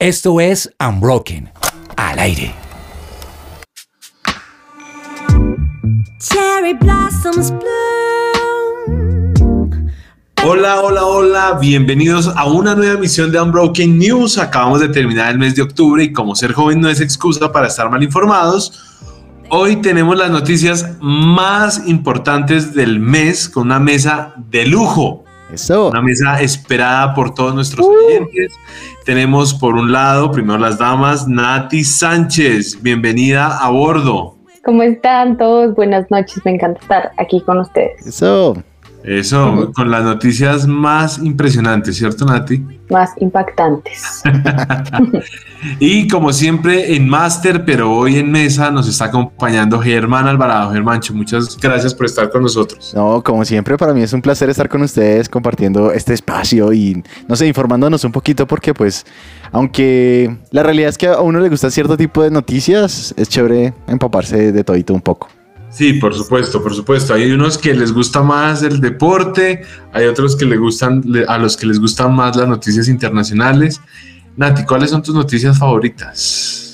Esto es Unbroken, al aire. Cherry blossoms bloom. Hola, hola, hola, bienvenidos a una nueva emisión de Unbroken News. Acabamos de terminar el mes de octubre y como ser joven no es excusa para estar mal informados, hoy tenemos las noticias más importantes del mes con una mesa de lujo. Eso. Una mesa esperada por todos nuestros oyentes. Tenemos por un lado, primero las damas, Nati Sánchez, bienvenida a bordo. ¿Cómo están todos? Buenas noches, me encanta estar aquí con ustedes. Eso. Eso, con las noticias más impresionantes, ¿cierto, Nati? Más impactantes. y como siempre en Master, pero hoy en mesa nos está acompañando Germán Alvarado. Germancho, muchas gracias por estar con nosotros. No, como siempre, para mí es un placer estar con ustedes compartiendo este espacio y, no sé, informándonos un poquito porque pues, aunque la realidad es que a uno le gusta cierto tipo de noticias, es chévere empaparse de todito un poco. Sí, por supuesto, por supuesto. Hay unos que les gusta más el deporte, hay otros que les gustan, a los que les gustan más las noticias internacionales. Nati, ¿cuáles son tus noticias favoritas?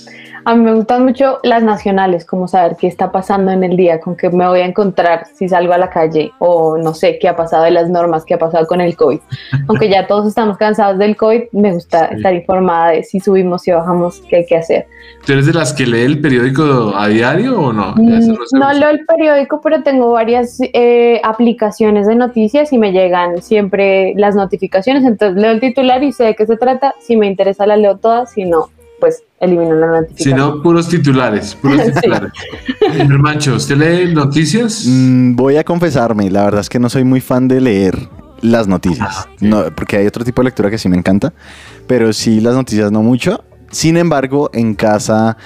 A mí me gustan mucho las nacionales, como saber qué está pasando en el día, con qué me voy a encontrar si salgo a la calle o no sé qué ha pasado de las normas, qué ha pasado con el COVID. Aunque ya todos estamos cansados del COVID, me gusta estar informada de si subimos, y bajamos, qué hay que hacer. ¿Tú eres de las que lee el periódico a diario o no? Mm, no, leo el periódico, pero tengo varias eh, aplicaciones de noticias y me llegan siempre las notificaciones. Entonces leo el titular y sé de qué se trata. Si me interesa, la leo toda. Si no, pues elimino la notificación. Si no, puros titulares, puros titulares. Mancho, ¿usted lee noticias? Mm, voy a confesarme, la verdad es que no soy muy fan de leer las noticias, ah, no, porque hay otro tipo de lectura que sí me encanta, pero sí las noticias no mucho. Sin embargo, en casa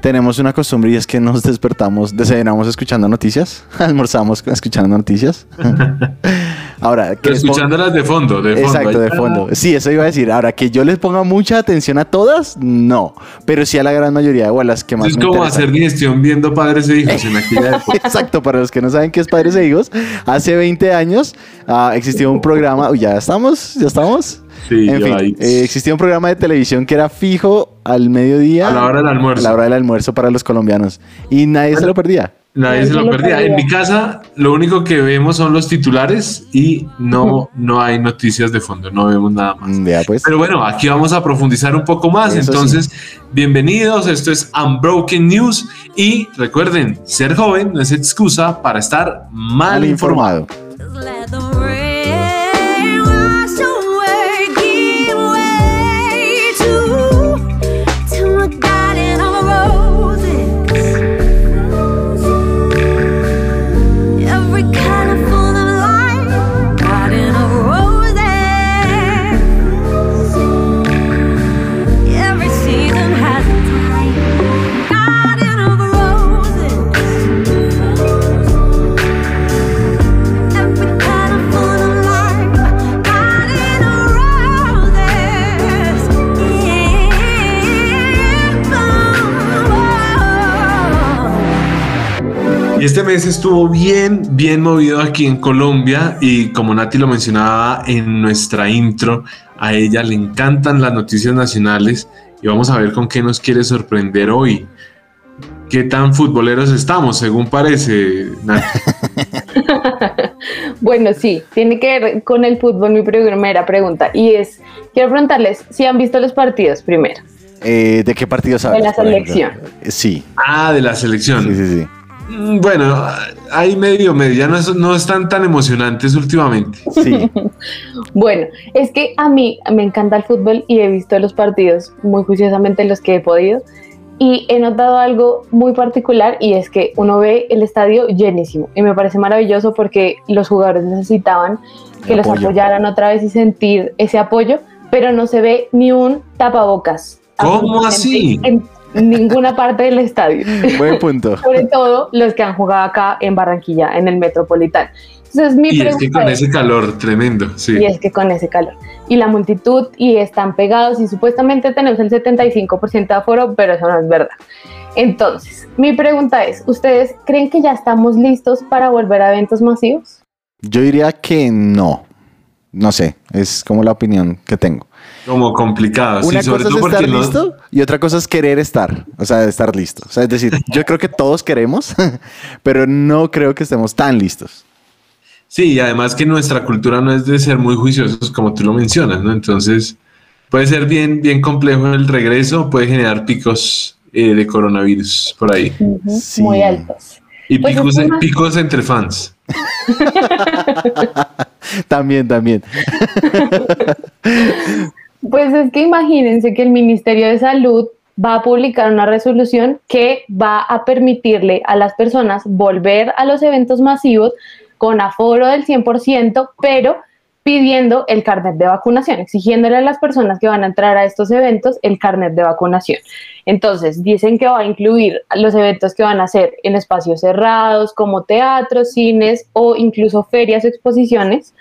tenemos una costumbre y es que nos despertamos, desayunamos escuchando noticias, almorzamos escuchando noticias. Ahora, que escuchándolas de fondo, de fondo. Exacto, de fondo. Sí, eso iba a decir. Ahora, que yo les ponga mucha atención a todas, no. Pero sí a la gran mayoría o a las que más. Es como hacer digestión viendo padres e hijos en aquella época. Exacto, para los que no saben qué es padres e hijos, hace 20 años uh, existió un programa. Uy, ya estamos, ya estamos. Sí, en fin, eh, existía un programa de televisión que era fijo al mediodía. A la hora del almuerzo. A la hora del almuerzo para los colombianos. Y nadie se lo perdía. Nadie se lo perdía. En mi casa lo único que vemos son los titulares y no, no hay noticias de fondo, no vemos nada más. Mm, pues. Pero bueno, aquí vamos a profundizar un poco más. Entonces, bienvenidos, esto es Unbroken News y recuerden, ser joven no es excusa para estar mal, informado. Este mes estuvo bien, bien movido aquí en Colombia y como Nati lo mencionaba en nuestra intro, a ella le encantan las noticias nacionales y vamos a ver con qué nos quiere sorprender hoy. ¿Qué tan futboleros estamos, según parece, Nati? bueno, sí, tiene que ver con el fútbol mi primera pregunta y es, quiero preguntarles si han visto los partidos primero. Eh, ¿De qué partidos hablas? De la selección. Sí. Ah, de la selección. Sí, sí, sí. Mm, bueno, hay medio, medio, ya no, están tan emocionantes últimamente. Sí. bueno, es que a mí me encanta el fútbol y he visto los partidos muy juiciosamente los que he podido y he notado algo muy particular y es que uno ve el estadio llenísimo y me parece maravilloso porque los jugadores necesitaban que los apoyaran otra vez y sentir ese apoyo, pero no se ve ni un tapabocas. ¿Cómo así? Ninguna parte del estadio. Buen punto. Sobre todo los que han jugado acá en Barranquilla, en el Metropolitano. Entonces, mi y es que con ese calor tremendo, sí. Y es que con ese calor. Y la multitud, y están pegados, y supuestamente tenemos el 75% de aforo, pero eso no es verdad. Entonces, mi pregunta es, ¿ustedes creen que ya estamos listos para volver a eventos masivos? Yo diría que no. No sé, es como la opinión que tengo. Como complicado. Una sí, sobre cosa todo es estar no- listo y otra cosa es querer estar, o sea, estar listo. O sea, es decir, yo creo que todos queremos, pero no creo que estemos tan listos. Sí, y además que nuestra cultura no es de ser muy juiciosos como tú lo mencionas, ¿no? Entonces puede ser bien, bien complejo el regreso, puede generar picos eh, de coronavirus por ahí. Sí. Muy altos. Y Pues picos, una- picos entre fans. También, también. Pues es que imagínense que el Ministerio de Salud va a publicar una resolución que va a permitirle a las personas volver a los eventos masivos con aforo del 100%, pero pidiendo el carnet de vacunación, exigiéndole a las personas que van a entrar a estos eventos el carnet de vacunación. Entonces, dicen que va a incluir los eventos que van a ser en espacios cerrados, como teatros, cines o incluso ferias o exposiciones,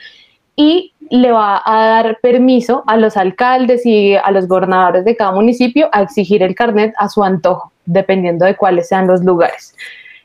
y le va a dar permiso a los alcaldes y a los gobernadores de cada municipio a exigir el carnet a su antojo, dependiendo de cuáles sean los lugares.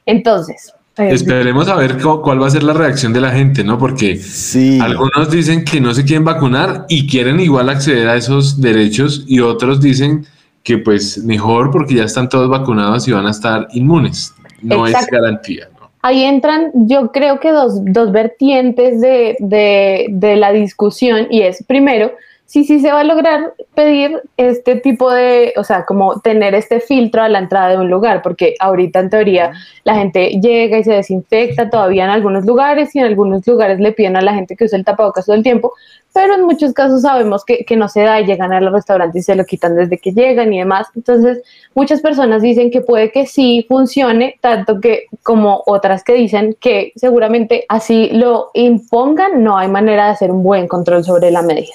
Entonces, Esperemos a ver cu- cuál va a ser la reacción de la gente, ¿no? Porque Sí. algunos dicen que no se quieren vacunar y quieren igual acceder a esos derechos y otros dicen que pues mejor porque ya están todos vacunados y van a estar inmunes. No es garantía. Ahí entran, yo creo que dos, dos vertientes de, de- de la discusión y es, primero, si sí se va a lograr pedir este tipo de, o sea, como tener este filtro a la entrada de un lugar, porque ahorita en teoría la gente llega y se desinfecta todavía en algunos lugares y en algunos lugares le piden a la gente que use el tapabocas todo el tiempo, pero en muchos casos sabemos que, que no se da y llegan al restaurante y se lo quitan desde que llegan y demás. Entonces, muchas personas dicen que puede que sí funcione, tanto que como otras que dicen que seguramente así lo impongan, no hay manera de hacer un buen control sobre la medida.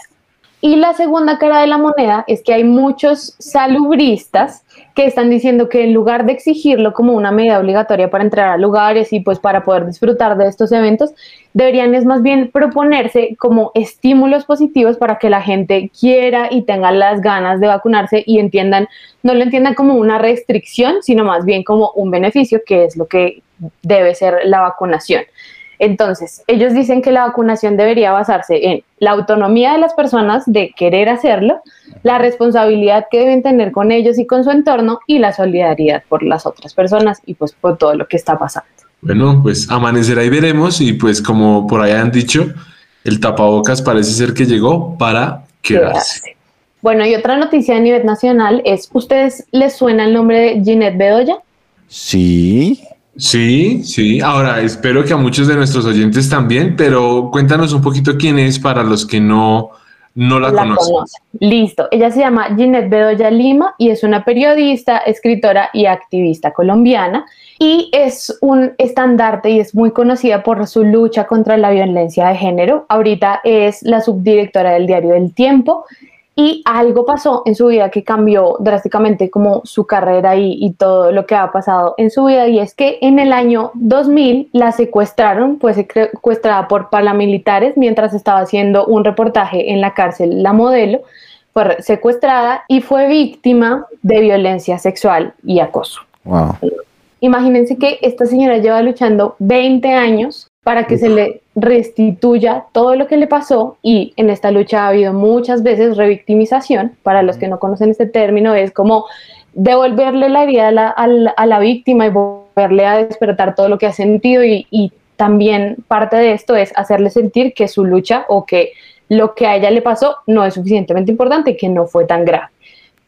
Y la segunda cara de la moneda es que hay muchos salubristas que están diciendo que en lugar de exigirlo como una medida obligatoria para entrar a lugares y pues para poder disfrutar de estos eventos, deberían es más bien proponerse como estímulos positivos para que la gente quiera y tenga las ganas de vacunarse y entiendan, no lo entiendan como una restricción, sino más bien como un beneficio, que es lo que debe ser la vacunación. Entonces, ellos dicen que la vacunación debería basarse en la autonomía de las personas de querer hacerlo, la responsabilidad que deben tener con ellos y con su entorno y la solidaridad por las otras personas y pues por todo lo que está pasando. Bueno, pues amanecerá y veremos y pues como por ahí han dicho, el tapabocas parece ser que llegó para quedarse. Quedarse. Bueno, y otra noticia a nivel nacional es, ¿ustedes les suena el nombre de Ginette Bedoya? Sí. Sí, sí. Ahora, espero que a muchos de nuestros oyentes también, pero cuéntanos un poquito quién es para los que no, no la, conocen. conocen. Listo. Ella se llama Ginette Bedoya Lima y es una periodista, escritora y activista colombiana. Y es un estandarte y es muy conocida por su lucha contra la violencia de género. Ahorita es la subdirectora del diario El Tiempo. Y algo pasó en su vida que cambió drásticamente como su carrera y, y todo lo que ha pasado en su vida. Y es que en el año 2000 la secuestraron, pues secuestrada por paramilitares mientras estaba haciendo un reportaje en la cárcel La Modelo. Fue secuestrada y fue víctima de violencia sexual y acoso. Wow. Imagínense que esta señora lleva luchando 20 años para que se le restituya todo lo que le pasó y en esta lucha ha habido muchas veces revictimización. Para los que no conocen este término es como devolverle la herida a la, a la, a la víctima y volverle a despertar todo lo que ha sentido y, y también parte de esto es hacerle sentir que su lucha o que lo que a ella le pasó no es suficientemente importante que no fue tan grave.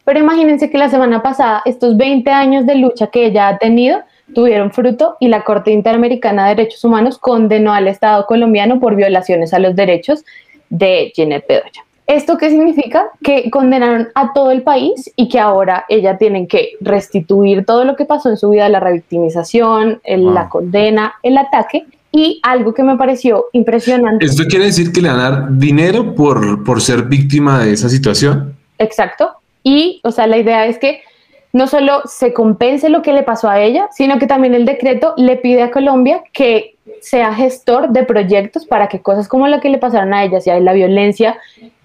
Pero imagínense que la semana pasada, estos 20 años de lucha que ella ha tenido, tuvieron fruto y la Corte Interamericana de Derechos Humanos condenó al Estado colombiano por violaciones a los derechos de Ginette Bedoya. ¿Esto qué significa? Que condenaron a todo el país y que ahora ella tiene que restituir todo lo que pasó en su vida, la revictimización, el, wow. la condena, el ataque. Y algo que me pareció impresionante. ¿Esto quiere decir que le van a dar dinero por, por ser víctima de esa situación? Exacto. Y, o sea, la idea es que no solo se compense lo que le pasó a ella, sino que también el decreto le pide a Colombia que sea gestor de proyectos para que cosas como la que le pasaron a ella, si hay la violencia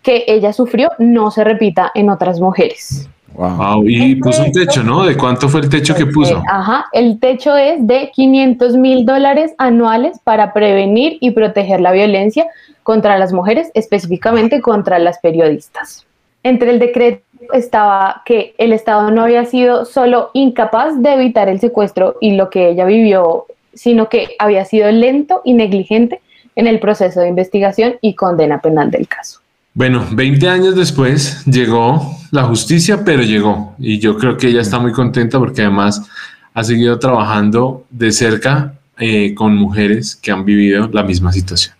que ella sufrió, no se repita en otras mujeres. Wow. Y puso un techo, ¿no? ¿De cuánto fue el techo que puso? Ajá, el techo es de 500 mil dólares anuales para prevenir y proteger la violencia contra las mujeres, específicamente contra las periodistas. Entre el decreto estaba que el Estado no había sido solo incapaz de evitar el secuestro y lo que ella vivió, sino que había sido lento y negligente en el proceso de investigación y condena penal del caso. Bueno, 20 años después llegó la justicia, pero llegó. Y yo creo que ella está muy contenta porque además ha seguido trabajando de cerca eh, con mujeres que han vivido la misma situación.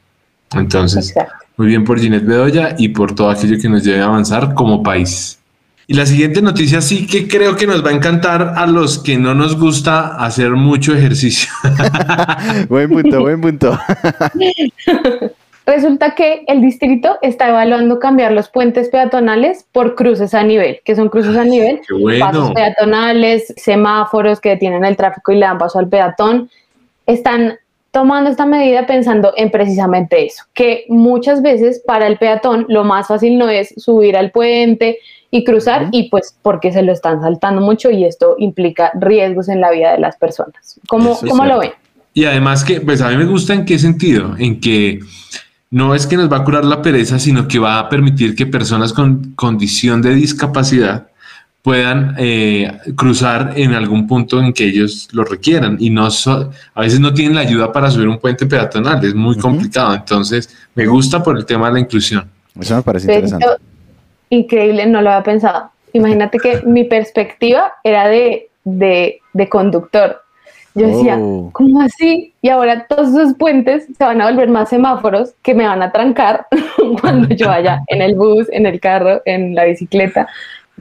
Entonces, muy bien por Ginette Bedoya y por todo aquello que nos lleve a avanzar como país. Y la siguiente noticia sí que creo que nos va a encantar a los que no nos gusta hacer mucho ejercicio. buen punto, buen punto. Resulta que el distrito está evaluando cambiar los puentes peatonales por cruces a nivel, que son cruces a nivel, pasos peatonales, semáforos que detienen el tráfico y le dan paso al peatón. Están tomando esta medida pensando en precisamente eso, que muchas veces para el peatón lo más fácil no es subir al puente y cruzar y pues porque se lo están saltando mucho y esto implica riesgos en la vida de las personas. ¿Cómo, ¿cómo lo ven? Y además que, pues a mí me gusta en qué sentido, en que no es que nos va a curar la pereza, sino que va a permitir que personas con condición de discapacidad puedan eh, cruzar en algún punto en que ellos lo requieran y no a veces no tienen la ayuda para subir un puente peatonal, es muy complicado. Entonces, me gusta por el tema de la inclusión. Eso me parece interesante. increíble, no lo había pensado. Imagínate que mi perspectiva era de, de, de conductor. Yo decía, oh. ¿cómo así? Y ahora todos esos puentes se van a volver más semáforos que me van a trancar cuando yo vaya en el bus, en el carro, en la bicicleta,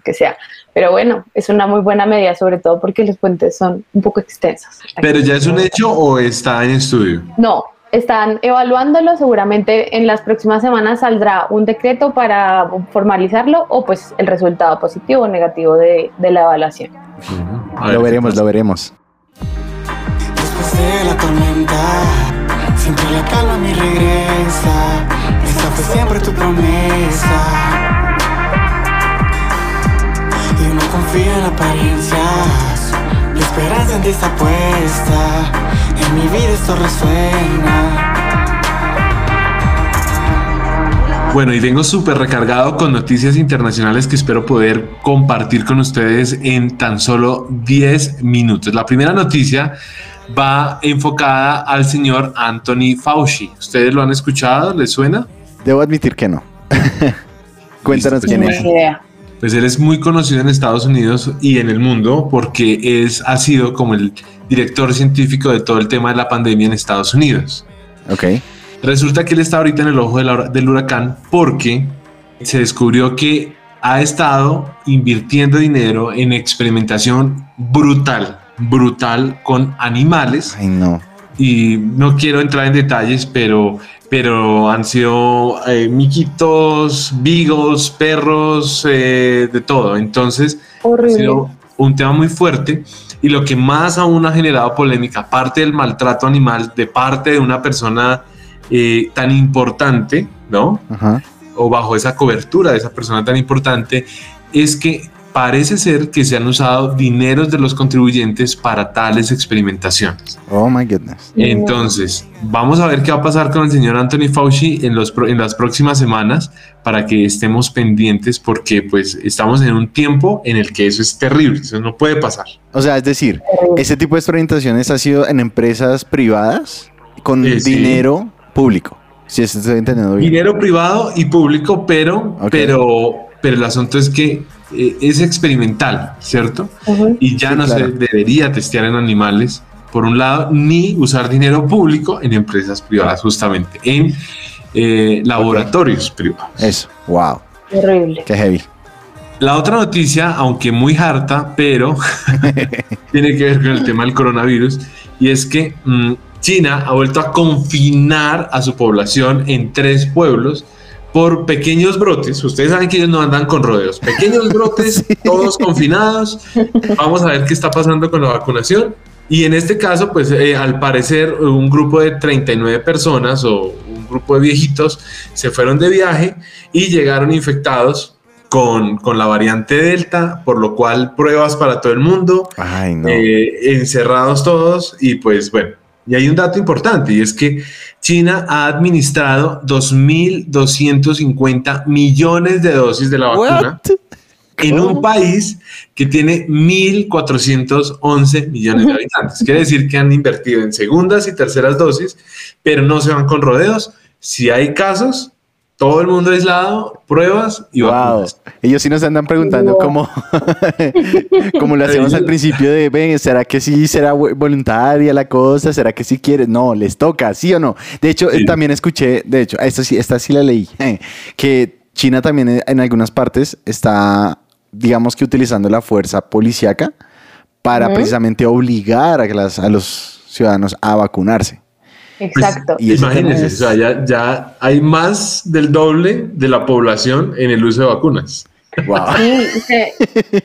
que sea. Pero bueno, es una muy buena medida, sobre todo porque los puentes son un poco extensos. ¿Pero ya es un hecho o está en estudio? No, están evaluándolo. Seguramente en las próximas semanas saldrá un decreto para formalizarlo o pues el resultado positivo o negativo de, de la evaluación. lo veremos, lo veremos de la tormenta Siempre la calma me regresa Esa fue siempre tu promesa Confía en apariencias La esperanza en ti está puesta En mi vida esto resuena Bueno, y vengo súper recargado con noticias internacionales que espero poder compartir con ustedes en tan solo 10 minutos. La primera noticia va enfocada al señor Anthony Fauci. ¿Ustedes lo han escuchado? ¿Les suena? Debo admitir que no. Cuéntanos pues, quién es. Pues él es muy conocido en Estados Unidos y en el mundo porque es, ha sido como el director científico de todo el tema de la pandemia en Estados Unidos. Ok. Resulta que él está ahorita en el ojo del huracán porque se descubrió que ha estado invirtiendo dinero en experimentación brutal brutal con animales. Ay, no. Y no quiero entrar en detalles, pero, pero han sido eh, miquitos, beagles, perros, eh, de todo. Entonces, ha sido un tema muy fuerte. Y lo que más aún ha generado polémica, aparte del maltrato animal de parte de una persona eh, tan importante, ¿no? O bajo esa cobertura de esa persona tan importante, es que parece ser que se han usado dineros de los contribuyentes para tales experimentaciones. Oh my goodness. Entonces, vamos a ver qué va a pasar con el señor Anthony Fauci en, los, en las próximas semanas para que estemos pendientes porque pues estamos en un tiempo en el que eso es terrible, eso no puede pasar. O sea, es decir, ese tipo de experimentaciones ha sido en empresas privadas con eh, dinero público. Si estoy entendiendo bien. Dinero privado y público, pero, pero, pero el asunto es que eh, es experimental, ¿cierto? Y ya no se debería testear en animales, por un lado, ni usar dinero público en empresas privadas, justamente, en eh, laboratorios privados. Eso, wow. Terrible. Qué heavy. La otra noticia, aunque muy harta, pero tiene que ver con el tema del coronavirus, y es que mm, China ha vuelto a confinar a su población en tres pueblos por pequeños brotes. Ustedes saben que ellos no andan con rodeos. Pequeños brotes, todos confinados. Vamos a ver qué está pasando con la vacunación. Y en este caso, pues eh, al parecer un grupo de 39 personas o un grupo de viejitos se fueron de viaje y llegaron infectados con, con la variante Delta, por lo cual pruebas para todo el mundo, Ay, no. eh, encerrados todos y pues bueno, y hay un dato importante y es que China ha administrado 2.250 millones de dosis de la vacuna en un país que tiene 1.411 millones de habitantes. Quiere decir que han invertido en segundas y terceras dosis, pero no se van con rodeos. Si hay casos, todo el mundo aislado, pruebas y Wow. vacunas. Ellos sí nos andan preguntando Wow. cómo, como lo hacemos al principio de, ven, ¿será que sí será vo- voluntaria la cosa? ¿Será que sí quieres? No, les toca, ¿sí o no? De hecho, Sí. también escuché, de hecho, esta sí, esta sí la leí, que China también en algunas partes está, digamos que utilizando la fuerza policíaca para precisamente obligar a, que las- a los ciudadanos a vacunarse. Exacto. y ese Imagínense, es- o sea, ya, ya hay más del doble de la población en el uso de vacunas. Wow. Sí, se,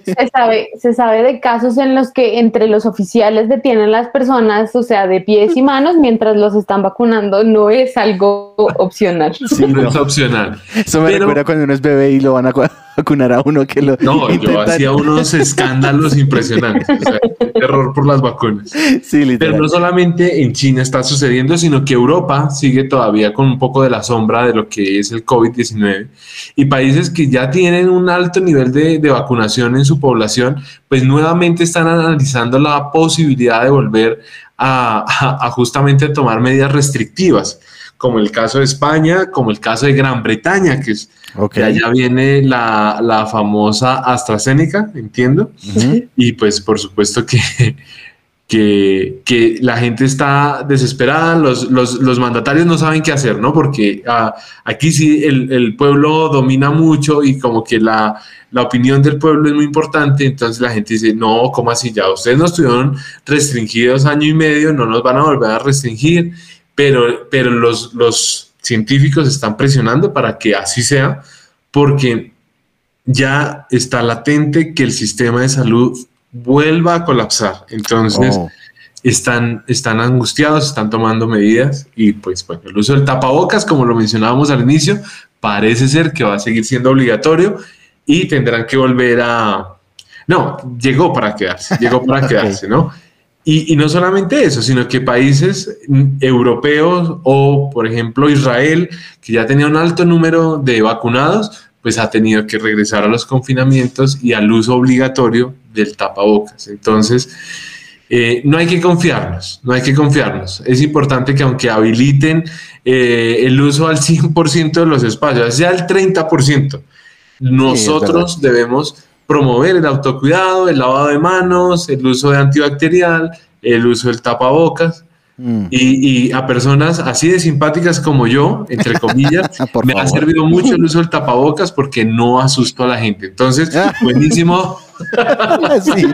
se sabe, se sabe de casos en los que entre los oficiales detienen las personas, o sea, de pies y manos mientras los están vacunando. No es algo opcional. Sí, no no. es opcional. Eso me Pero- recuerda cuando uno es bebé y lo van a vacunar a uno que lo No, yo hacía unos escándalos impresionantes. O sea, terror por las vacunas. Sí, literal. Pero no solamente en China está sucediendo, sino que Europa sigue todavía con un poco de la sombra de lo que es el COVID-19 y países que ya tienen un alto nivel de, de vacunación en su población, pues nuevamente están analizando la posibilidad de volver a, a- a justamente tomar medidas restrictivas, como el caso de España, como el caso de Gran Bretaña, que es Ok. que allá viene la, la famosa AstraZeneca, entiendo. Y pues por supuesto que, que, que la gente está desesperada, los, los, los mandatarios no saben qué hacer, ¿no? Porque ah, aquí sí el, el pueblo domina mucho y como que la, la opinión del pueblo es muy importante, entonces la gente dice, no, ¿cómo así ya? Ustedes nos tuvieron restringidos año y medio, no nos van a volver a restringir, pero, pero los, los científicos están presionando para que así sea, porque ya está latente que el sistema de salud vuelva a colapsar. Entonces, Oh. están, están angustiados, están tomando medidas y pues bueno, el uso del tapabocas, como lo mencionábamos al inicio, parece ser que va a seguir siendo obligatorio y tendrán que volver a... No, llegó para quedarse, llegó para quedarse, ¿no? Y, y no solamente eso, sino que países europeos o, por ejemplo, Israel, que ya tenía un alto número de vacunados, pues ha tenido que regresar a los confinamientos y al uso obligatorio del tapabocas. Entonces, eh, no hay que confiarnos, no hay que confiarnos. Es importante que aunque habiliten eh, el uso al 100% de los espacios, sea el 30%, nosotros debemos promover el autocuidado, el lavado de manos, el uso de antibacterial, el uso del tapabocas. Mm. Y, y a personas así de simpáticas como yo, entre comillas, me ha servido mucho el uso del tapabocas porque no asusto a la gente. Entonces, Ah. buenísimo, Sí,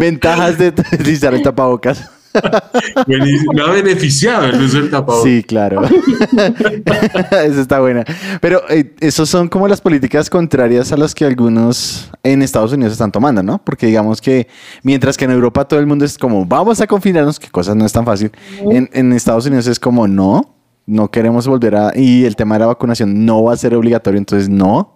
Ventajas de utilizar el tapabocas. Me ha beneficiado el uso del tapabocas. Sí, claro. Eso está buena. Pero eh, esos son como las políticas contrarias a las que algunos en Estados Unidos están tomando, ¿no? Porque digamos que mientras que en Europa todo el mundo es como, vamos a confinarnos, que cosas no es tan fácil. En, en Estados Unidos es como, no, no queremos volver a... Y el tema de la vacunación no va a ser obligatorio, entonces no.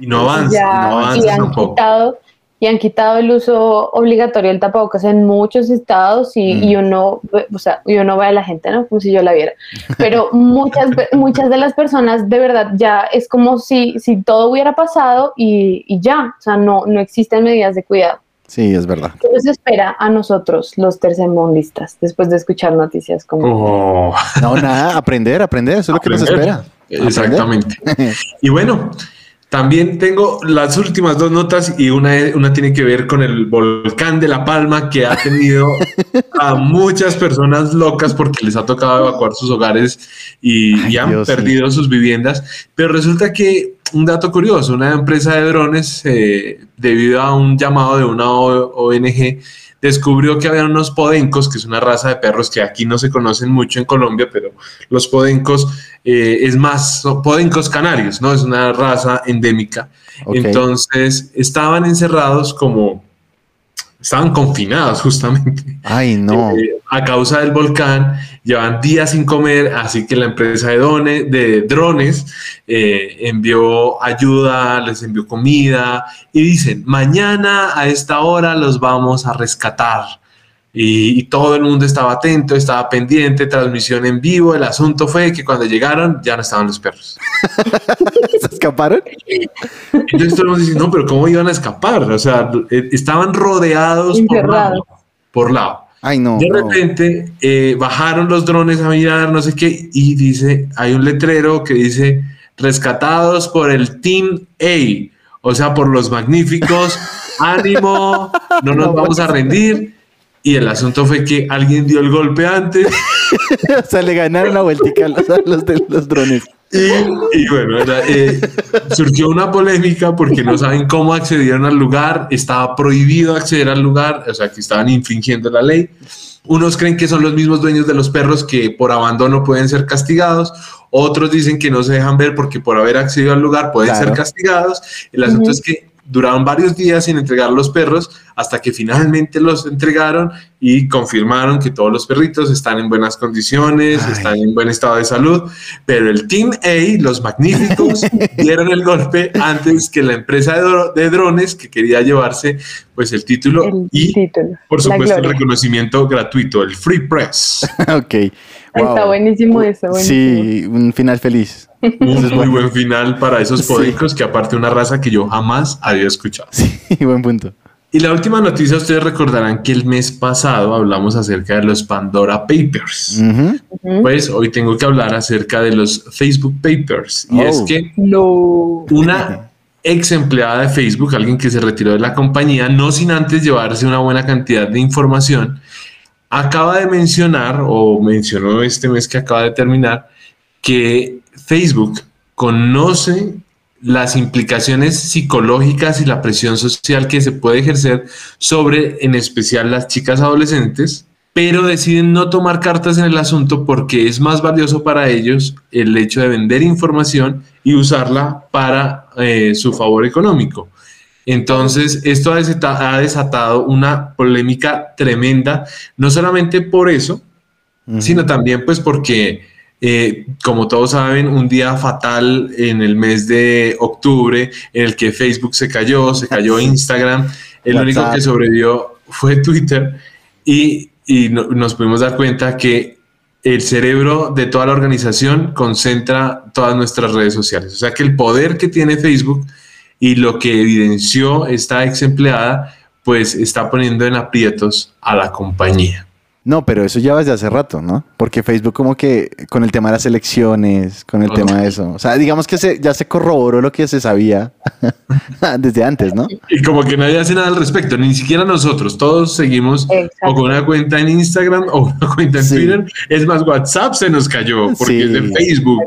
Y no avanza, Ya, no y avanza han tampoco. quitado y han quitado el uso obligatorio del tapabocas en muchos estados y, Mm. y uno, o sea, y uno ve a la gente, ¿no? Como si yo la viera. Pero muchas, muchas de las personas de verdad ya es como si, si todo hubiera pasado y, y ya, o sea, no, no existen medidas de cuidado. Sí, es verdad. ¿Qué nos espera a nosotros, los tercermundistas, después de escuchar noticias como... Oh, No, nada, aprender, aprender, eso es lo que nos Aprender. espera. exactamente. Y bueno, también tengo las últimas dos notas y una, una tiene que ver con el volcán de La Palma que ha tenido a muchas personas locas porque les ha tocado evacuar sus hogares y, Ay, y han Dios, sí. perdido sus viviendas. Pero resulta que un dato curioso, una empresa de drones, eh, debido a un llamado de una ONG, descubrió que había unos podencos, que es una raza de perros que aquí no se conocen mucho en Colombia, pero los podencos eh, es más, son podencos canarios, ¿no? Es una raza endémica. Entonces estaban encerrados como estaban confinados justamente. Ay, no. Eh, a causa del volcán, llevan días sin comer, así que la empresa de, done- de drones eh, envió ayuda, les envió comida y dicen, mañana a esta hora los vamos a rescatar. Y, y todo el mundo estaba atento, estaba pendiente, transmisión en vivo. El asunto fue que cuando llegaron ya no estaban los perros. ¿Se escaparon? Entonces todo el mundo dice, no, pero ¿cómo iban a escapar? O sea, eh, estaban rodeados por lado. Por lado. Ay, no. De no. repente eh, bajaron los drones a mirar, no sé qué, y dice, hay un letrero que dice, rescatados por el Team A, o sea, por los magníficos, ánimo, no nos vamos a rendir. Y el asunto fue que alguien dio el golpe antes o sea, le ganaron la vueltica a los, a los de los drones. y, y bueno, era, eh, surgió una polémica porque no saben cómo accedieron al lugar, estaba prohibido acceder al lugar, o sea, que estaban infringiendo la ley. Unos creen que son los mismos dueños de los perros que por abandono pueden ser castigados. Otros dicen que no se dejan ver porque por haber accedido al lugar pueden Claro. ser castigados. El asunto es que duraron varios días sin entregar los perros hasta que finalmente los entregaron y confirmaron que todos los perritos están en buenas condiciones, Ay. están en buen estado de salud. Pero el Team A, los magníficos, dieron el golpe antes que la empresa de, dro- de drones que quería llevarse pues el título El y título. por supuesto el reconocimiento gratuito, el Free Press. ok. Está Wow. buenísimo eso. buenísimo. Sí, un final feliz. Un muy buen final para esos Sí. podicos que aparte una raza que yo jamás había escuchado. Sí, buen punto. Y la última noticia, ustedes recordarán que el mes pasado hablamos acerca de los Pandora Papers. Ujú. Ujú. Pues hoy tengo que hablar acerca de los Facebook Papers. Y Oh. es que No. una ex empleada de Facebook, alguien que se retiró de la compañía, no sin antes llevarse una buena cantidad de información, acaba de mencionar o mencionó este mes que acaba de terminar que Facebook conoce las implicaciones psicológicas y la presión social que se puede ejercer sobre en especial las chicas adolescentes, pero deciden no tomar cartas en el asunto porque es más valioso para ellos el hecho de vender información y usarla para eh, su favor económico. Entonces, esto ha desata- ha desatado una polémica tremenda, no solamente por eso, sino también pues porque, eh, como todos saben, un día fatal en el mes de octubre en el que Facebook se cayó, se cayó Instagram, el único que sobrevivió fue Twitter y, y no- nos pudimos dar cuenta que el cerebro de toda la organización concentra todas nuestras redes sociales. O sea que el poder que tiene Facebook y lo que evidenció esta ex empleada, pues está poniendo en aprietos a la compañía. No, pero eso ya va desde hace rato, ¿no? Porque Facebook como que con el tema de las elecciones, con el tema de eso. O sea, digamos que se, ya se corroboró lo que se sabía desde antes, ¿no? Y como que nadie hace nada al respecto, ni siquiera nosotros, todos seguimos Exacto. o con una cuenta en Instagram o una cuenta en Sí. Twitter. Es más, WhatsApp se nos cayó porque Sí. es de Facebook.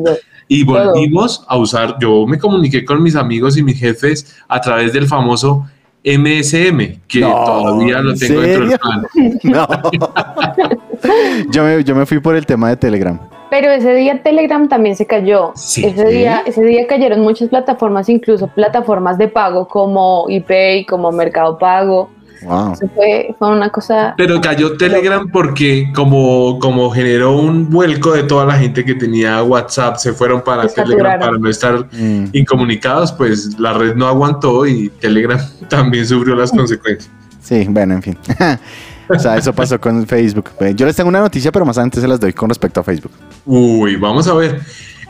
Y volvimos a usar, yo me comuniqué con mis amigos y mis jefes a través del famoso MSM, que No, todavía lo ¿en tengo dentro del plan. No. yo, me, yo me fui por el tema de Telegram. Pero ese día Telegram también se cayó. Sí. ese, día, ese día cayeron muchas plataformas, incluso plataformas de pago como ePay, como Mercado Pago. Wow. Fue, fue una cosa. Pero cayó Telegram porque como, como generó un vuelco de toda la gente que tenía WhatsApp, se fueron para Se Telegram para no estar Mm. incomunicados, pues la red no aguantó y Telegram también sufrió las consecuencias. Sí, bueno, en fin. o sea, eso pasó con Facebook. Yo les tengo una noticia, pero más adelante se las doy con respecto a Facebook. Uy, vamos a ver.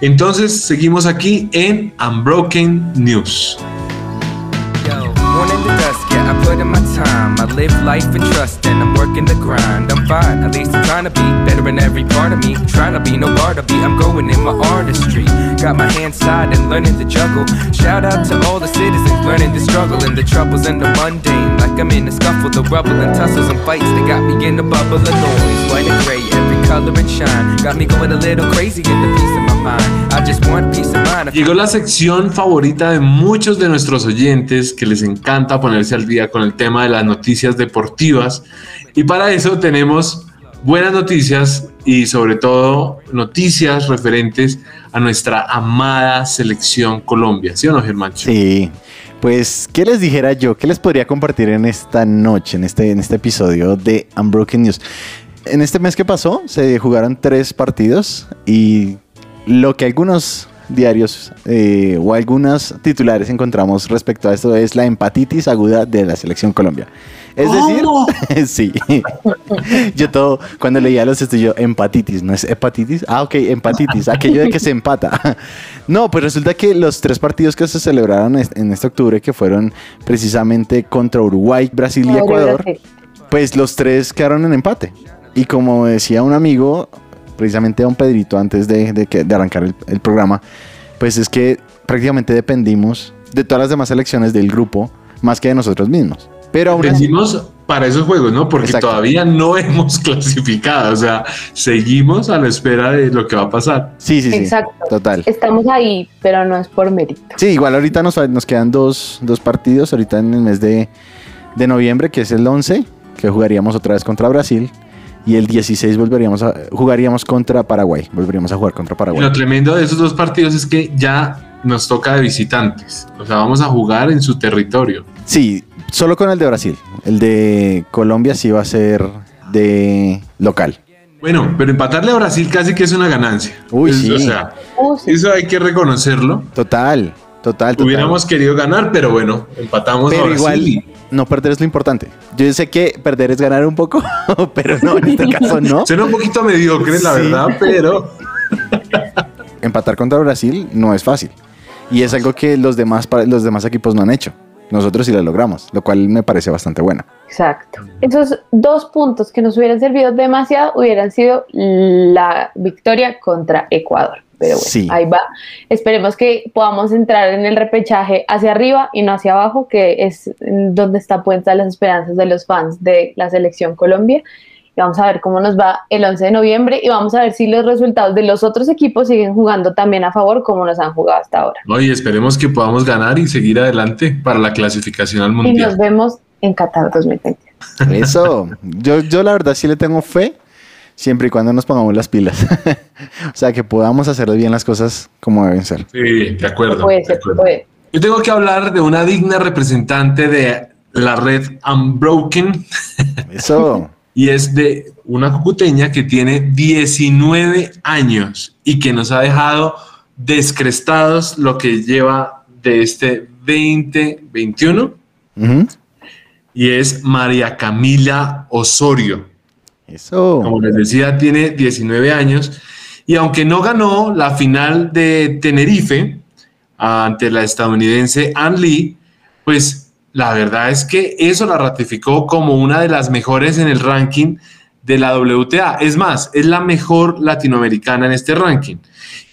Entonces seguimos aquí en Unbroken News. I put in my time. I live life and trust, and I'm working the grind. I'm fine, at least I'm trying to be better in every part of me. Trying to be no bar to be, I'm going in my artistry. Got my hands tied and learning to juggle. Shout out to all the citizens learning to struggle and the troubles and the mundane. Like I'm in a scuffle, the rubble and tussles and fights that got me in a bubble of noise. White and gray, every color and shine. Got me going a little crazy in the peace of my Llegó la sección favorita de muchos de nuestros oyentes que les encanta ponerse al día con el tema de las noticias deportivas. Y para eso tenemos buenas noticias y sobre todo noticias referentes a nuestra amada selección Colombia. ¿Sí o no, Germán? Sí. Pues, ¿qué les dijera yo? ¿Qué les podría compartir en esta noche, en este, en este episodio de Unbroken News? En este mes que pasó, se jugaron tres partidos y lo que algunos diarios eh, o algunos titulares encontramos respecto a esto es la empatitis aguda de la selección Colombia. Es decir, sí. yo todo, cuando leía los estudios, empatitis, ¿no es hepatitis? Ah, ok, empatitis, aquello de que se empata. No, pues resulta que los tres partidos que se celebraron en este octubre, que fueron precisamente contra Uruguay, Brasil y Ecuador, pues los tres quedaron en empate. Y como decía un amigo, precisamente don Pedrito, antes de, de que- de arrancar el, el programa, pues es que prácticamente dependimos de todas las demás selecciones del grupo, más que de nosotros mismos. Pero aún así, Decimos para esos juegos, ¿no? Porque Exacto. todavía no hemos clasificado, o sea, seguimos a la espera de lo que va a pasar. sí, sí, sí. Exacto. Total. Estamos ahí, pero no es por mérito. Sí, igual ahorita nos, nos quedan dos, dos partidos, ahorita en el mes de, de noviembre, que es el 11, que jugaríamos otra vez contra Brasil. Y el 16 volveríamos a, jugaríamos contra Paraguay. Volveríamos a jugar contra Paraguay. lo tremendo de esos dos partidos es que ya nos toca de visitantes, o sea, vamos a jugar en su territorio. Sí, solo con el de Brasil. El de Colombia sí va a ser de local. Bueno, pero empatarle a Brasil casi que es una ganancia. Uy, Es- sí. O sea, Uh, sí. eso hay que reconocerlo. Total, total, total. Hubiéramos querido ganar, pero bueno, empatamos pero igual, no perder es lo importante. Yo sé que perder es ganar un poco, pero no, en este caso no. Suena un poquito mediocre, la Sí. verdad, pero Empatar contra Brasil no es fácil. Y es algo que los demás, los demás equipos no han hecho. Nosotros sí lo logramos, lo cual me parece bastante bueno. Exacto. Esos dos puntos que nos hubieran servido demasiado hubieran sido la victoria contra Ecuador. Pero bueno, Sí. ahí va. Esperemos que podamos entrar en el repechaje hacia arriba y no hacia abajo, que es donde están puestas las esperanzas de los fans de la selección Colombia. Y vamos a ver cómo nos va el 11 de noviembre y vamos a ver si los resultados de los otros equipos siguen jugando también a favor como nos han jugado hasta ahora. oye, esperemos que podamos ganar y seguir adelante para la clasificación al Y nos mundial. vemos en Qatar 2020. Eso, yo, yo la verdad sí le tengo fe, siempre y cuando nos pongamos las pilas. o sea, que podamos hacer bien las cosas como deben ser. Sí, de acuerdo. Puede de ser, acuerdo. puede. Yo tengo que hablar de una digna representante de la red Unbroken Eso, y es de una cucuteña que tiene 19 años y que nos ha dejado descrestados lo que lleva de este 2021 ujú, y es María Camila Osorio. Eso. Como les decía, tiene 19 años y aunque no ganó la final de Tenerife ante la estadounidense Ann Lee, pues la verdad es que eso la ratificó como una de las mejores en el ranking de la WTA. Es más, es la mejor latinoamericana en este ranking.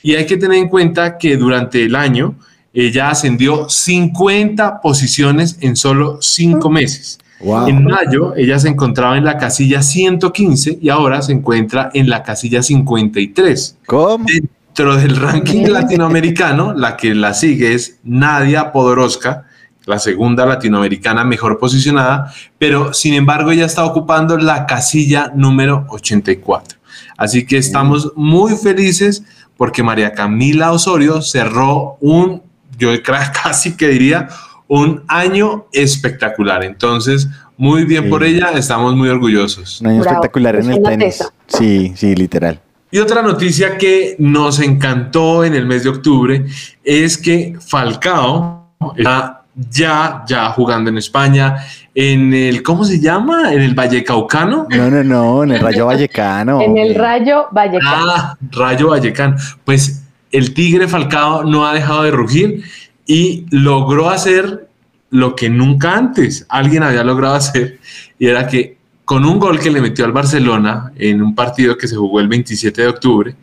Y hay que tener en cuenta que durante el año ella ascendió 50 posiciones en solo 5 meses. Wow. En mayo ella se encontraba en la casilla 115 y ahora se encuentra en la casilla 53. ¿Cómo? Dentro del ranking latinoamericano, la que la sigue es Nadia Podoroska, la segunda latinoamericana mejor posicionada, pero sin embargo ella está ocupando la casilla número 84. Así que estamos muy felices porque María Camila Osorio cerró un, yo casi que diría, un año espectacular. Entonces, muy bien Sí. por ella, estamos muy orgullosos. Un año Bravo, espectacular en es el tenis. tesa. Sí, sí, literal. Y otra noticia que nos encantó en el mes de octubre es que Falcao está ya, ya jugando en España, en el, ¿cómo se llama? En el Vallecaucano. No, no, no, en el Rayo Vallecano. En el Rayo Vallecano. Ah, Rayo Vallecano. Pues el Tigre Falcao no ha dejado de rugir y logró hacer lo que nunca antes alguien había logrado hacer y era que con un gol que le metió al Barcelona en un partido que se jugó el 27 de octubre,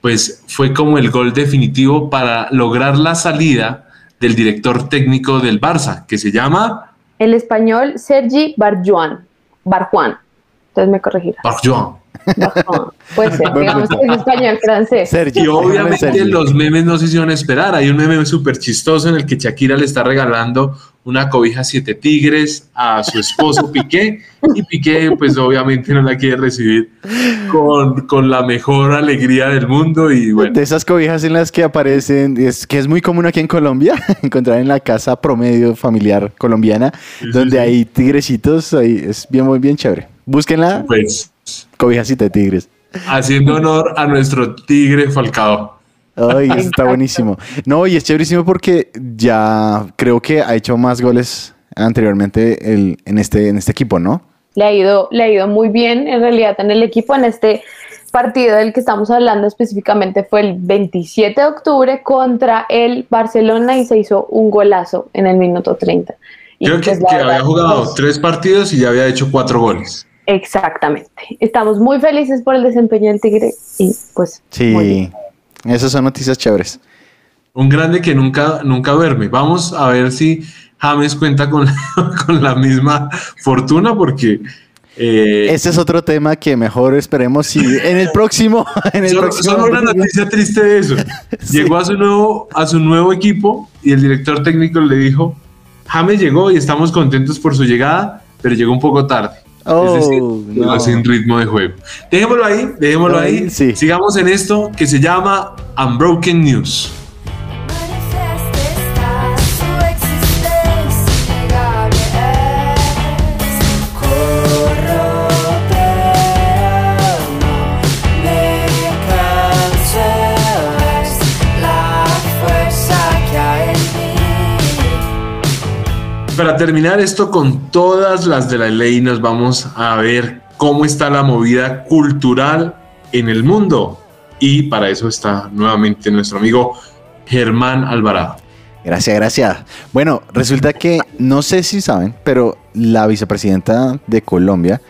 pues fue como el gol definitivo para lograr la salida del director técnico del Barça, que se llama El español Sergi Barjuan. Barjuan. Entonces me corregirá. Barjuan. Puede ser, Buen digamos es español francés. Sergi. Y obviamente Sergi. los memes no se hicieron esperar. Hay un meme súper chistoso en el que Shakira le está regalando una cobija siete tigres a su esposo Piqué y Piqué pues obviamente no la quiere recibir con, con la mejor alegría del mundo y bueno, De esas cobijas en las que aparecen, es que es muy común aquí en Colombia, encontrar en la casa promedio familiar colombiana, sí, donde sí. hay tigrecitos, ahí es bien, muy bien chévere. Búsquenla, pues cobijacita de tigres. haciendo honor a nuestro tigre Falcao. Ay, está buenísimo. No, y es chéverísimo porque ya creo que ha hecho más goles anteriormente el, en, este, en este equipo, ¿no? Le ha, ido, le ha ido muy bien en realidad en el equipo en este partido del que estamos hablando específicamente fue el 27 de octubre contra el Barcelona y se hizo un golazo en el minuto 30. Y Creo que, pues, que había jugado tres partidos y ya había hecho cuatro goles. Exactamente. Estamos muy felices por el desempeño del Tigre y pues muy bien. Sí, esas son noticias chéveres. Un grande que nunca, nunca duerme. Vamos a ver si James cuenta con, con la misma fortuna porque... eh, Ese es otro tema que mejor esperemos si en el próximo, en el Solo, próximo solo una noticia triste de eso. Llegó a su nuevo a su nuevo equipo y el director técnico le dijo, James llegó y estamos contentos por su llegada, pero llegó un poco tarde. Oh, es decir, no. llegó sin ritmo de juego. Dejémoslo ahí, dejémoslo Ahí, ahí. sí. Sigamos en esto que se llama Unbroken News. Para terminar esto con todas las de la ley, nos vamos a ver cómo está la movida cultural en el mundo. Y para eso está nuevamente nuestro amigo Germán Alvarado. Gracias, gracias. Bueno, resulta que no sé si saben, pero la vicepresidenta de Colombia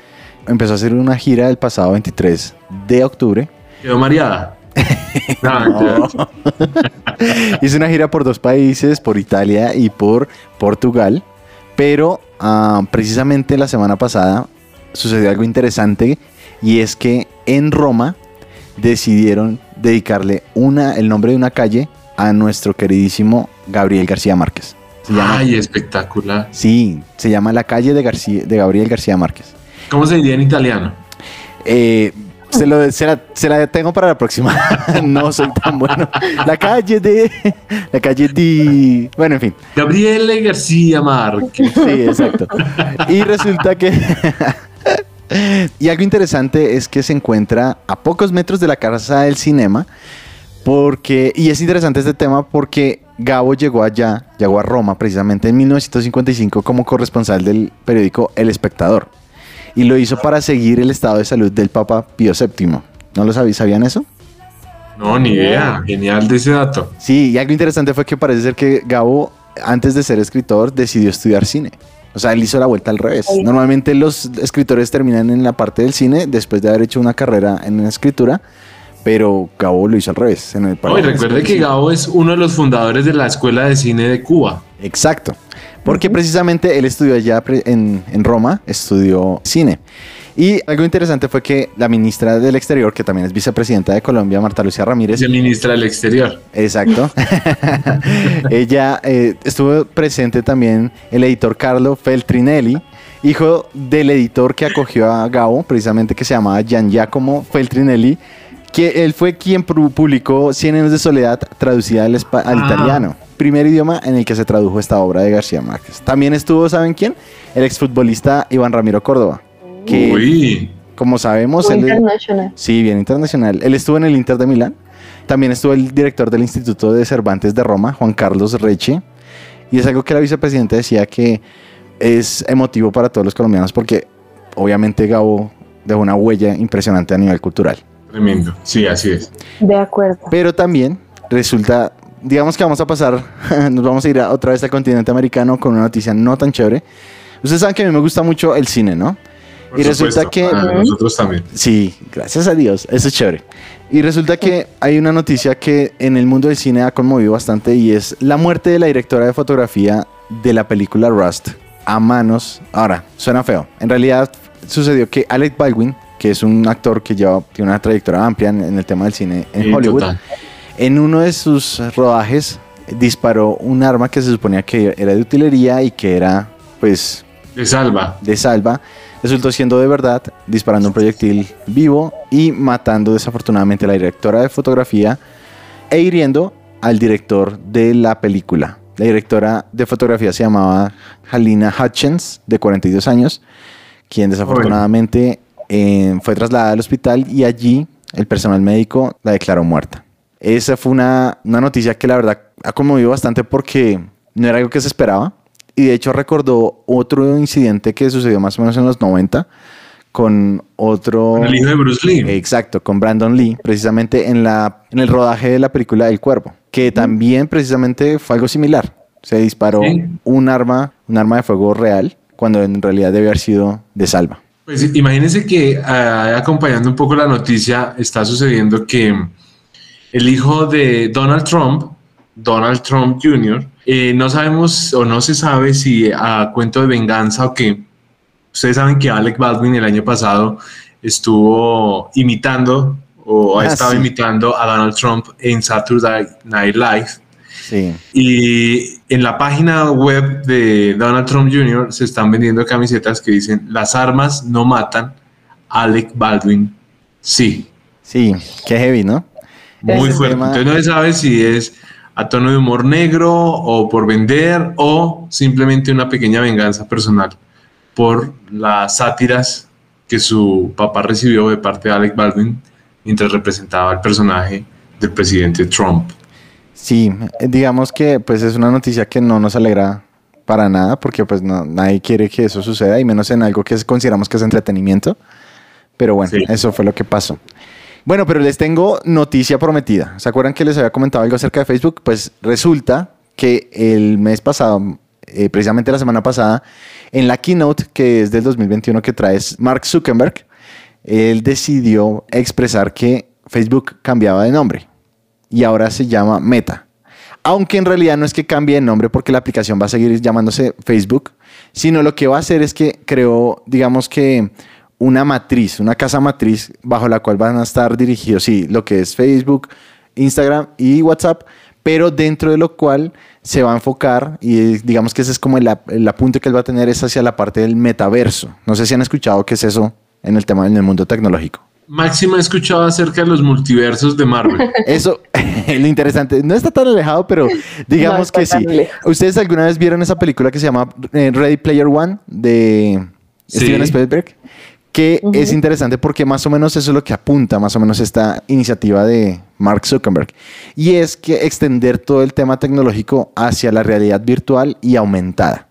empezó a hacer una gira el pasado 23 de octubre. Quedó mareada. No. Hizo una gira por dos países, por Italia y por Portugal. Pero ah, precisamente la semana pasada sucedió algo interesante y es que en Roma decidieron dedicarle una, el nombre de una calle a nuestro queridísimo Gabriel García Márquez. Se llama, Ay, espectacular. sí, se llama la calle de, García, de Gabriel García Márquez. ¿Cómo se diría en italiano? Eh, se, lo, se, la, se la tengo para la próxima. no soy tan bueno. La calle de. La calle de. Bueno, en fin. Gabriele García Márquez. Sí, exacto. Y resulta que. y algo interesante es que se encuentra a pocos metros de la Casa del Cinema. Porque. Y es interesante este tema porque Gabo llegó allá, llegó a Roma precisamente en 1955 como corresponsal del periódico El Espectador. Y lo hizo para seguir el estado de salud del Papa Pío VII. ¿No lo sabían? ¿Sabían eso? No, ni idea. Genial de ese dato. Sí, y algo interesante fue que parece ser que Gabo, antes de ser escritor, decidió estudiar cine. O sea, él hizo la vuelta al revés. Normalmente los escritores terminan en la parte del cine después de haber hecho una carrera en la escritura, pero Gabo lo hizo al revés. En el No, y recuerde que Gabo es uno de los fundadores de la Escuela de Cine de Cuba. Exacto. Porque precisamente él estudió allá en, en Roma, estudió cine. Y algo interesante fue que la ministra del Exterior, que también es vicepresidenta de Colombia, Marta Lucía Ramírez, Es ministra del Exterior. Exacto. Ella eh, estuvo presente también el editor Carlo Feltrinelli, hijo del editor que acogió a Gabo, precisamente que se llamaba Gian Giacomo Feltrinelli, que él fue quien pu- publicó Cien años de soledad traducida al Ah. italiano, primer idioma en el que se tradujo esta obra de García Márquez. También estuvo, ¿saben quién? El exfutbolista Iván Ramiro Córdoba, que Uy, como sabemos... Muy él- internacional. Sí, bien internacional. Él estuvo en el Inter de Milán. También estuvo el director del Instituto de Cervantes de Roma, Juan Carlos Reche. Y es algo que la vicepresidenta decía que es emotivo para todos los colombianos porque obviamente Gabo dejó una huella impresionante a nivel cultural. tremendo. Sí, así es. De acuerdo. Pero también resulta, digamos que vamos a pasar, nos vamos a ir a- otra vez al continente americano con una noticia no tan chévere. Ustedes saben que a mí me gusta mucho el cine, ¿no? Por Y resulta que- Ah, nosotros también. Sí, gracias a Dios, eso es chévere. Y resulta que hay una noticia que en el mundo del cine ha conmovido bastante y es la muerte de la directora de fotografía de la película Rust a manos. Ahora, suena feo. En realidad sucedió que Alec Baldwin, que es un actor que ya tiene una trayectoria amplia en, en el tema del cine en Sí, Hollywood. total. En uno de sus rodajes disparó un arma que se suponía que era de utilería y que era, pues, De salva. de salva. Resultó siendo de verdad, disparando un proyectil vivo y matando desafortunadamente a la directora de fotografía e hiriendo al director de la película. La directora de fotografía se llamaba Halina Hutchins, de 42 años, quien desafortunadamente eh, fue trasladada al hospital y allí el personal médico la declaró muerta. Esa fue una, una noticia que la verdad ha conmovido bastante porque no era algo que se esperaba. Y de hecho recordó otro incidente que sucedió más o menos en los 90 con otro... El hijo de Bruce Lee. Exacto, con Brandon Lee, precisamente en, la, en el rodaje de la película El Cuervo, que también precisamente fue algo similar. Se disparó Sí. un arma, un arma de fuego real, cuando en realidad debe haber sido de salva. Pues imagínense que ah, acompañando un poco la noticia está sucediendo que el hijo de Donald Trump, Donald Trump Jr., eh, no sabemos o no se sabe si a cuento de venganza o qué. Ustedes saben que Alec Baldwin el año pasado estuvo imitando o ha Ah, estado sí. imitando a Donald Trump en Saturday Night Live. Sí. Y en la página web de Donald Trump Jr. se están vendiendo camisetas que dicen las armas no matan, Alec Baldwin sí. Sí, qué heavy, ¿no? Muy Ese fuerte. Entonces no se sabe si es a tono de humor negro o por vender o simplemente una pequeña venganza personal por las sátiras que su papá recibió de parte de Alec Baldwin mientras representaba al personaje del presidente Trump. Sí, digamos que pues es una noticia que no nos alegra para nada porque pues no, nadie quiere que eso suceda y menos en algo que consideramos que es entretenimiento. Pero bueno, Sí. eso fue lo que pasó. Bueno, pero les tengo noticia prometida. ¿Se acuerdan que les había comentado algo acerca de Facebook? Pues resulta que el mes pasado, eh, precisamente la semana pasada, en la keynote que es del 2021 que trae Mark Zuckerberg, él decidió expresar que Facebook cambiaba de nombre y ahora se llama Meta. Aunque en realidad no es que cambie de nombre porque la aplicación va a seguir llamándose Facebook, sino lo que va a hacer es que creó, digamos que una matriz, una casa matriz bajo la cual van a estar dirigidos, sí, lo que es Facebook, Instagram y WhatsApp, pero dentro de lo cual se va a enfocar y digamos que ese es como el, el apunte que él va a tener es hacia la parte del metaverso. No sé si han escuchado qué es eso en el tema en el mundo tecnológico. Máxima ha escuchado acerca de los multiversos de Marvel. Eso, lo interesante, no está tan alejado, pero digamos que sí. lejos. ¿Ustedes alguna vez vieron esa película que se llama eh, Ready Player One de Sí. Steven Spielberg? Que es interesante porque más o menos eso es lo que apunta, más o menos esta iniciativa de Mark Zuckerberg. Y es que extender todo el tema tecnológico hacia la realidad virtual y aumentada.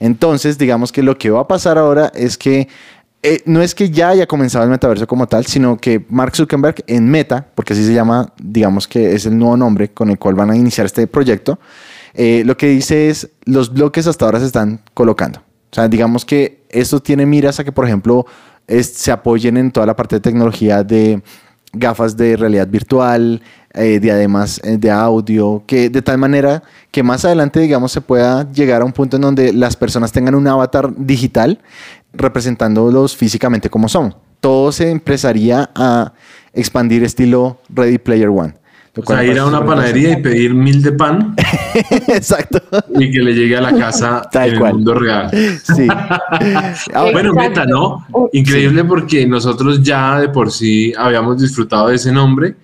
Entonces, digamos que lo que va a pasar ahora es que eh, no es que ya haya comenzado el metaverso como tal, sino que Mark Zuckerberg en Meta, porque así se llama, digamos que es el nuevo nombre con el cual van a iniciar este proyecto, eh, lo que dice es los bloques hasta ahora se están colocando. O sea, digamos que esto tiene miras a que, por ejemplo, se apoyen en toda la parte de tecnología de gafas de realidad virtual, eh, diademas eh, de audio, que de tal manera que más adelante, digamos, se pueda llegar a un punto en donde las personas tengan un avatar digital representándolos físicamente como son. Todo se empezaría a expandir estilo Ready Player One. O sea, ir a una panadería y pedir mil de pan. Exacto. y que le llegue a la casa Tal en cual. el mundo real. Sí. Ahora- Bueno, meta, ¿no? Uh, Increíble porque nosotros ya de por sí habíamos disfrutado de ese nombre,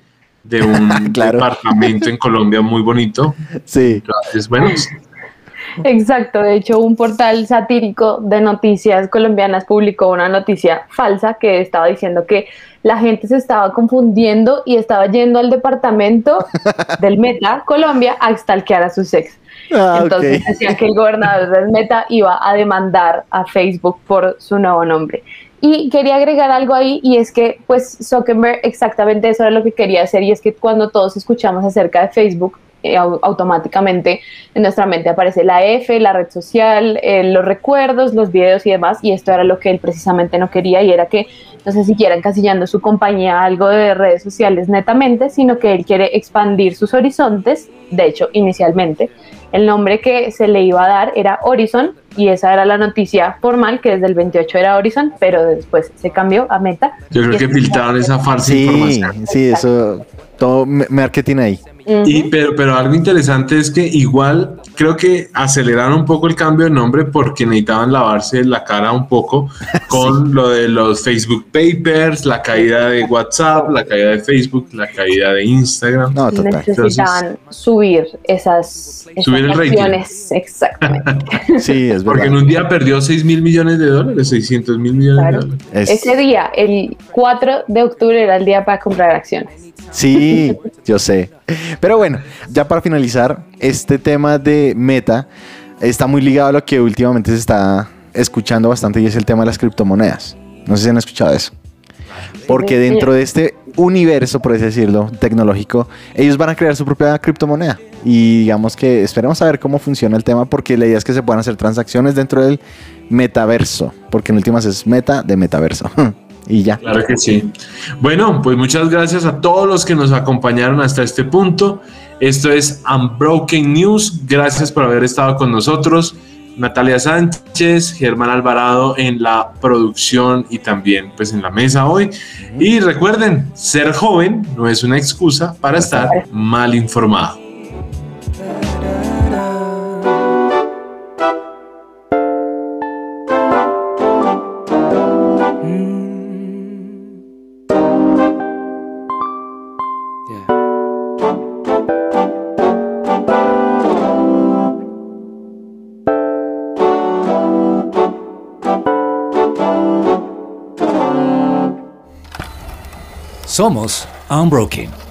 de un Claro. departamento en Colombia muy bonito. sí. Entonces, bueno, Exacto, de hecho un portal satírico de noticias colombianas publicó una noticia falsa que estaba diciendo que la gente se estaba confundiendo y estaba yendo al departamento del Meta Colombia a stalkear a sus ex. Ah, Entonces ok. decían que el gobernador del Meta iba a demandar a Facebook por su nuevo nombre. Y quería agregar algo ahí y es que pues Zuckerberg exactamente eso era lo que quería hacer y es que cuando todos escuchamos acerca de Facebook eh, au- automáticamente en nuestra mente aparece la F, la red social, eh, los recuerdos, los videos y demás y esto era lo que él precisamente no quería y era que no se siguiera encasillando su compañía a algo de redes sociales netamente, sino que él quiere expandir sus horizontes, de hecho inicialmente el nombre que se le iba a dar era Horizon y esa era la noticia formal, que desde el 28 era Horizon, pero después se cambió a Meta. Yo creo que filtraron esa falsa Sí, información. sí, eso, todo me- marketing ahí. Y, pero, pero algo interesante es que igual creo que aceleraron un poco el cambio de nombre porque necesitaban lavarse la cara un poco con lo de los Facebook Papers, la caída de WhatsApp, la caída de Facebook, la caída de Instagram. No, total. Necesitaban subir esas, esas Subir el rating. acciones. Exactamente. Sí, es Porque en verdad. un día perdió 6 mil millones de dólares, 600 mil millones Claro. de dólares. Es- Ese día, el 4 de octubre, era el día para comprar acciones. Sí, yo sé. Pero bueno, ya para finalizar, este tema de meta está muy ligado a lo que últimamente se está escuchando bastante y es el tema de las criptomonedas. No sé si han escuchado eso. Porque dentro de este universo, por así decirlo, tecnológico, ellos van a crear su propia criptomoneda. Y digamos que esperemos a ver cómo funciona el tema, porque la idea es que se puedan hacer transacciones dentro del metaverso, porque en últimas es meta de metaverso. y ya. Claro que sí. Bueno, pues muchas gracias a todos los que nos acompañaron hasta este punto. Esto es Unbroken News. Gracias por haber estado con nosotros. Natalia Sánchez, Germán Alvarado en la producción y también pues en la mesa hoy. Y recuerden, ser joven no es una excusa para estar mal informado. Somos Unbroken.